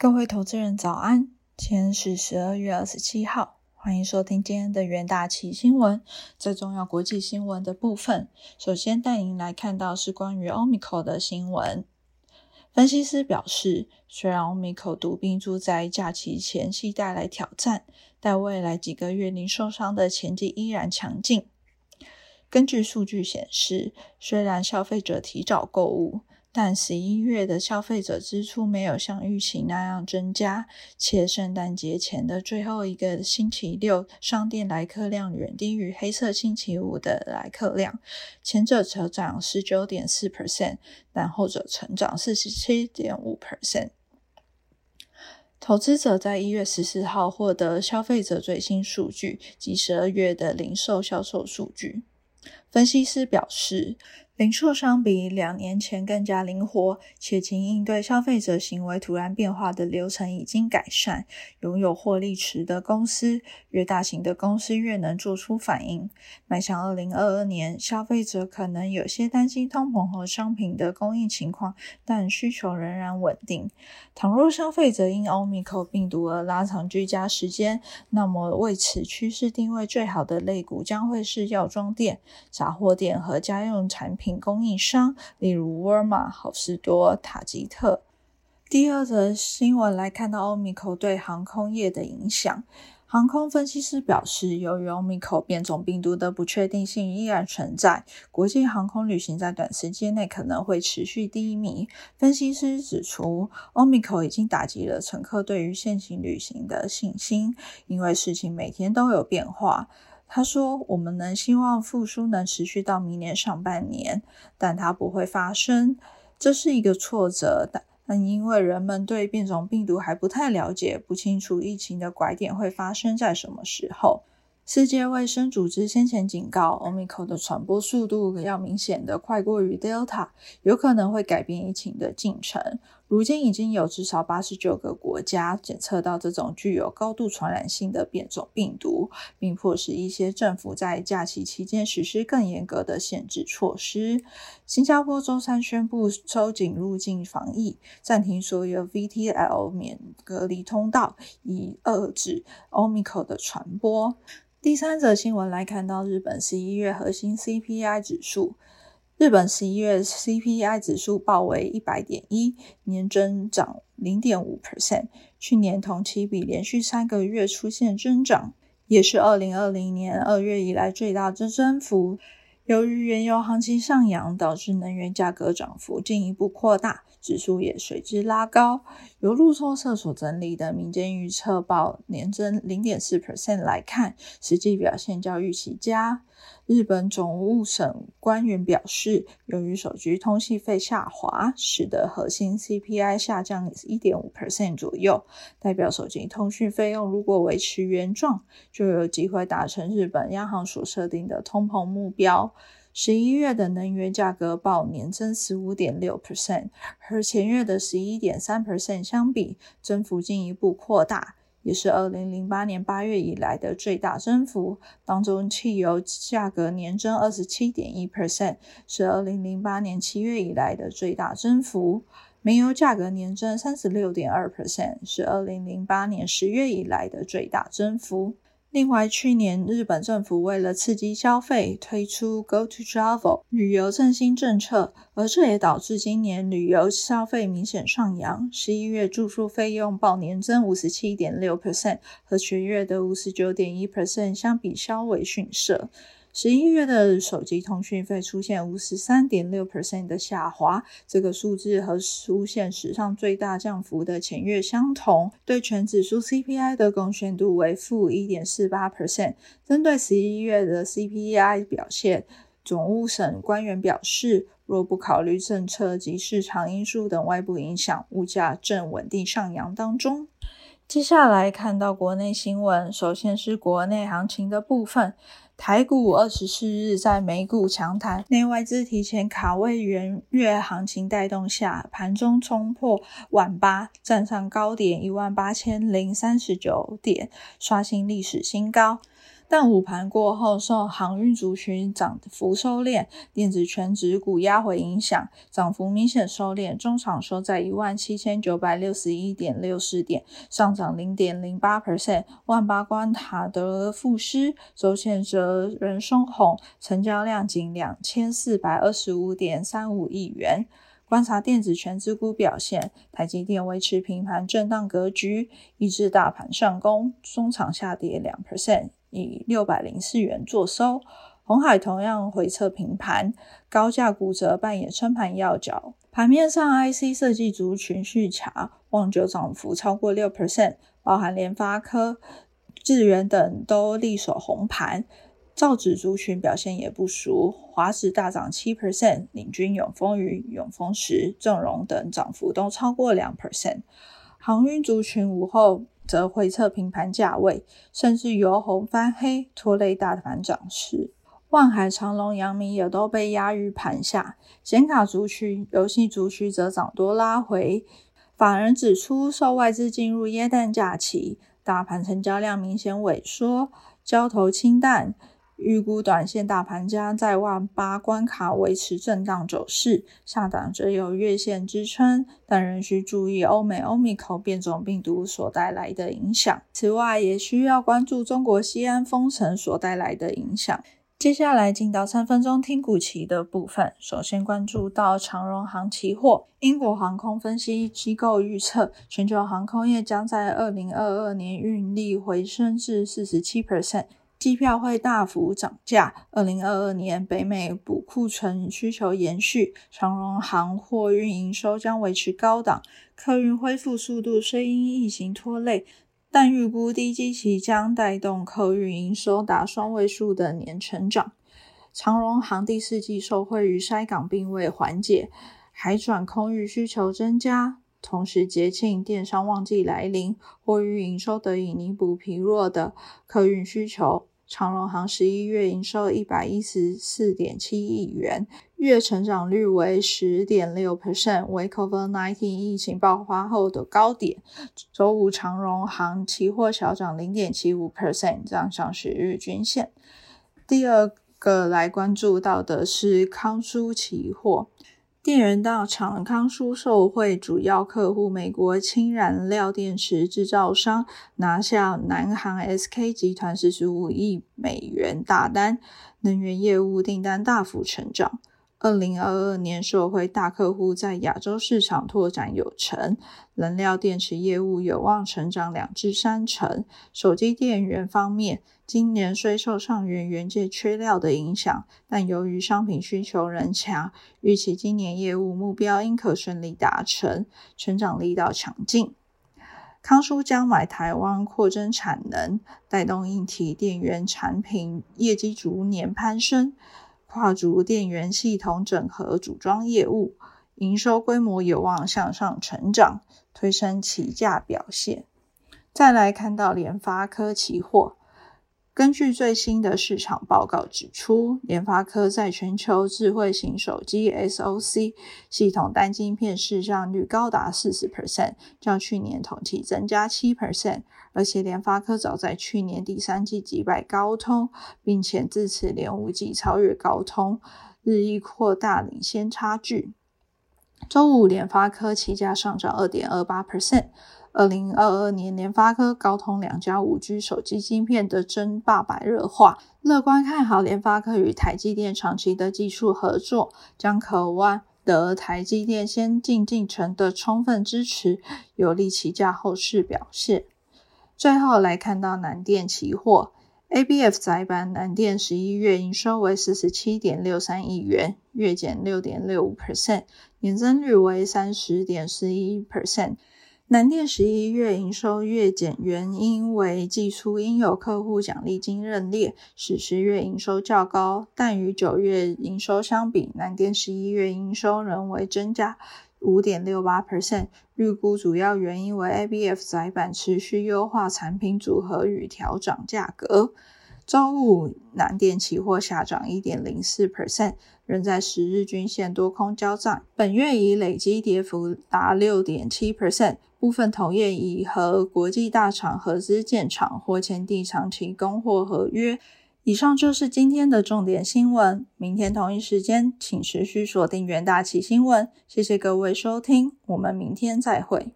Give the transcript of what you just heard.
各位投资人早安，今天是十二月二十七号，欢迎收听今天的元大旗新闻。最重要国际新闻的部分，首先带您来看到是关于 Omicron 的新闻。分析师表示，虽然 Omicron 毒病株在假期前夕带来挑战，但未来几个月零售商的前景依然强劲。根据数据显示，虽然消费者提早购物，但十一月的消费者支出没有像预期那样增加，且圣诞节前的最后一个星期六商店来客量远低于黑色星期五的来客量，前者成长十九点四 percent，但后者成长四十七点五 percent。投资者在一月十四号获得消费者最新数据及十二月的零售销售数据。分析师表示。零售商比两年前更加灵活，且其应对消费者行为突然变化的流程已经改善。拥有获利池的公司，越大型的公司越能做出反应。迈向二零二二年，消费者可能有些担心通膨和商品的供应情况，但需求仍然稳定。倘若消费者因奥密克病毒而拉长居家时间，那么为此趋势定位最好的类股将会是药妆店、杂货店和家用产品。供应商，例如沃尔玛、好事多、塔吉特。第二则新闻来看到欧米克对航空业的影响。航空分析师表示，由于欧米克变种病毒的不确定性依然存在，国际航空旅行在短时间内可能会持续低迷。分析师指出，欧米克已经打击了乘客对于现行旅行的信心，因为事情每天都有变化。他说：“我们能希望复苏能持续到明年上半年，但它不会发生。这是一个挫折，但因为人们对变种病毒还不太了解，不清楚疫情的拐点会发生在什么时候。”世界卫生组织先前警告，Omicron 的传播速度要明显的快过于 Delta，有可能会改变疫情的进程。如今已经有至少八十九个国家检测到这种具有高度传染性的变种病毒，并迫使一些政府在假期期间实施更严格的限制措施。新加坡周三宣布收紧入境防疫，暂停所有 VTL 免隔离通道，以遏制 Omicron 的传播。第三则新闻来看到日本十一月核心 CPI 指数，日本十一月 CPI 指数报为一百点一，年增长零点五 percent，去年同期比连续三个月出现增长，也是二零二零年二月以来最大的增幅。由于原油行情上扬，导致能源价格涨幅进一步扩大，指数也随之拉高。由路透社所整理的民间预测报年增零点四 percent 来看，实际表现较预期佳。日本总务省官员表示，由于手机通信费下滑，使得核心 CPI 下降一点五 percent 左右，代表手机通讯费用如果维持原状，就有机会达成日本央行所设定的通膨目标。十一月的能源价格报年增十五点六 percent，和前月的十一点三 percent 相比，增幅进一步扩大。也是二零零八年八月以来的最大增幅。当中，汽油价格年增二十七点一 percent，是二零零八年七月以来的最大增幅；煤油价格年增三十六点二 percent，是二零零八年十月以来的最大增幅。另外，去年日本政府为了刺激消费，推出 Go to Travel 旅游振兴政策，而这也导致今年旅游消费明显上扬。十一月住宿费用报年增五十七点六 percent，和全月的五十九点一 percent 相比稍微逊色。十一月的手机通讯费出现五十三点六 percent 的下滑，这个数字和出现史上最大降幅的前月相同。对全指数 CPI 的贡献度为负一点四八 percent。针对十一月的 CPI 表现，总务省官员表示，若不考虑政策及市场因素等外部影响，物价正稳定上扬当中。接下来看到国内新闻，首先是国内行情的部分。台股二十四日在美股强弹，内外资提前卡位元月行情带动下，盘中冲破晚八，站上高点一万八千零三十九点，刷新历史新高。但午盘过后，受航运族群涨幅收敛，电子全指股压回影响，涨幅明显收敛。中场收在一万七千九百六十一点六四点，上涨零点零八 percent。万八关塔得而复失，周线则仍收红，成交量仅两千四百二十五点三五亿元。观察电子全资股表现，台积电维持平盘震荡格局，抑制大盘上攻，中场下跌两 percent，以六百零四元作收。红海同样回撤平盘，高价股则扮演撑盘要角。盘面上，IC 设计族群续强，旺九涨幅超过六 percent，包含联发科、智源等都力守红盘。造纸族群表现也不俗，华指大涨七 percent，领军永丰余、永丰石、正荣等涨幅都超过两 percent。航运族群午后则回测平盘价位，甚至由红翻黑，拖累大盘涨势。万海、长隆、阳明也都被压于盘下。显卡族群、游戏族群则涨多拉回。法人指出，受外资进入耶诞假期，大盘成交量明显萎缩，交投清淡。预估短线大盘将在万八关卡维持震荡走势，下档则有月线支撑，但仍需注意欧美欧米克变种病毒所带来的影响。此外，也需要关注中国西安封城所带来的影响。接下来进到三分钟听股期的部分，首先关注到长荣航期货。英国航空分析机构预测，全球航空业将在二零二二年运力回升至四十七 percent。机票会大幅涨价。二零二二年，北美补库存需求延续，长荣航货运营收将维持高档。客运恢复速度虽因疫情拖累，但预估低基期将带动客运营收达双位数的年成长。长荣航第四季受惠于筛港并未缓解，海转空域需求增加，同时节庆电商旺季来临，货运营收得以弥补疲弱的客运需求。长荣航十一月营收一百一十四点七亿元，月成长率为十点六 percent，为 COVID-19 疫情爆发后的高点。周五长荣航期货小涨零点七五 percent，站上十日均线。第二个来关注到的是康舒期货。电源到厂康舒受惠主要客户美国氢燃料电池制造商拿下南航 SK 集团四十五亿美元大单，能源业务订单大幅成长。二零二二年，受惠大客户在亚洲市场拓展有成，能料电池业务有望成长两至三成。手机电源方面，今年虽受上元元件缺料的影响，但由于商品需求仍强，预期今年业务目标应可顺利达成，成长力道强劲。康舒将买台湾扩增产能，带动硬体电源产品业绩逐年攀升。跨足电源系统整合组装业务，营收规模有望向上成长，推升起价表现。再来看到联发科期货。根据最新的市场报告指出，联发科在全球智慧型手机 SOC 系统单晶片市占率高达四十 percent，较去年同期增加七 percent。而且联发科早在去年第三季击败高通，并且自此连五季超越高通，日益扩大领先差距。周五联发科期价上涨二点二八 percent。二零二二年，联发科、高通两家五 G 手机晶片的争霸白热化，乐观看好联发科与台积电长期的技术合作，将渴望得台积电先进进程的充分支持，有利其价后市表现。最后来看到南电期货，ABF 载板南电十一月营收为四十七点六三亿元，月减六点六五 percent，年增率为三十点四一 percent。南电十一月营收月减原因为寄出应有客户奖励金认列，使十月营收较高，但与九月营收相比，南电十一月营收仍为增加五点六八 percent。预估主要原因为 ABF 载板持续优化产品组合与调涨价格。周五南电期货下涨一点零四 percent，仍在十日均线多空交战。本月已累积跌幅达六点七 percent，部分同业已和国际大厂合资建厂或签订长期供货合约。以上就是今天的重点新闻。明天同一时间，请持续锁定元大旗新闻。谢谢各位收听，我们明天再会。